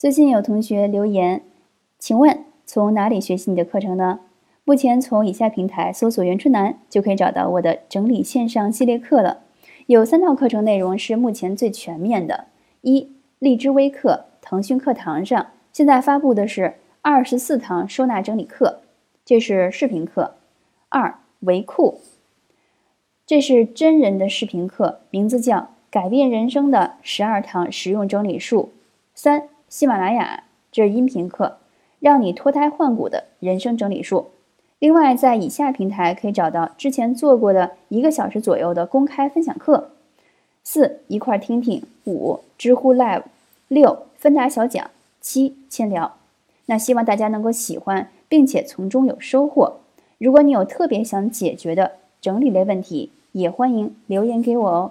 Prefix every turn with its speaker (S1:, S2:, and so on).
S1: 最近有同学留言，请问从哪里学习你的课程呢？目前从以下平台搜索“袁春楠”就可以找到我的整理线上系列课了。有三套课程内容是目前最全面的：一、荔枝微课、腾讯课堂上现在发布的是二十四堂收纳整理课，这是视频课；二、维库，这是真人的视频课，名字叫《改变人生的十二堂实用整理术》；三。喜马拉雅，这是音频课，让你脱胎换骨的人生整理术。另外，在以下平台可以找到之前做过的一个小时左右的公开分享课。四一块听听。五知乎 Live。六芬达小讲。七千聊。那希望大家能够喜欢，并且从中有收获。如果你有特别想解决的整理类问题，也欢迎留言给我哦。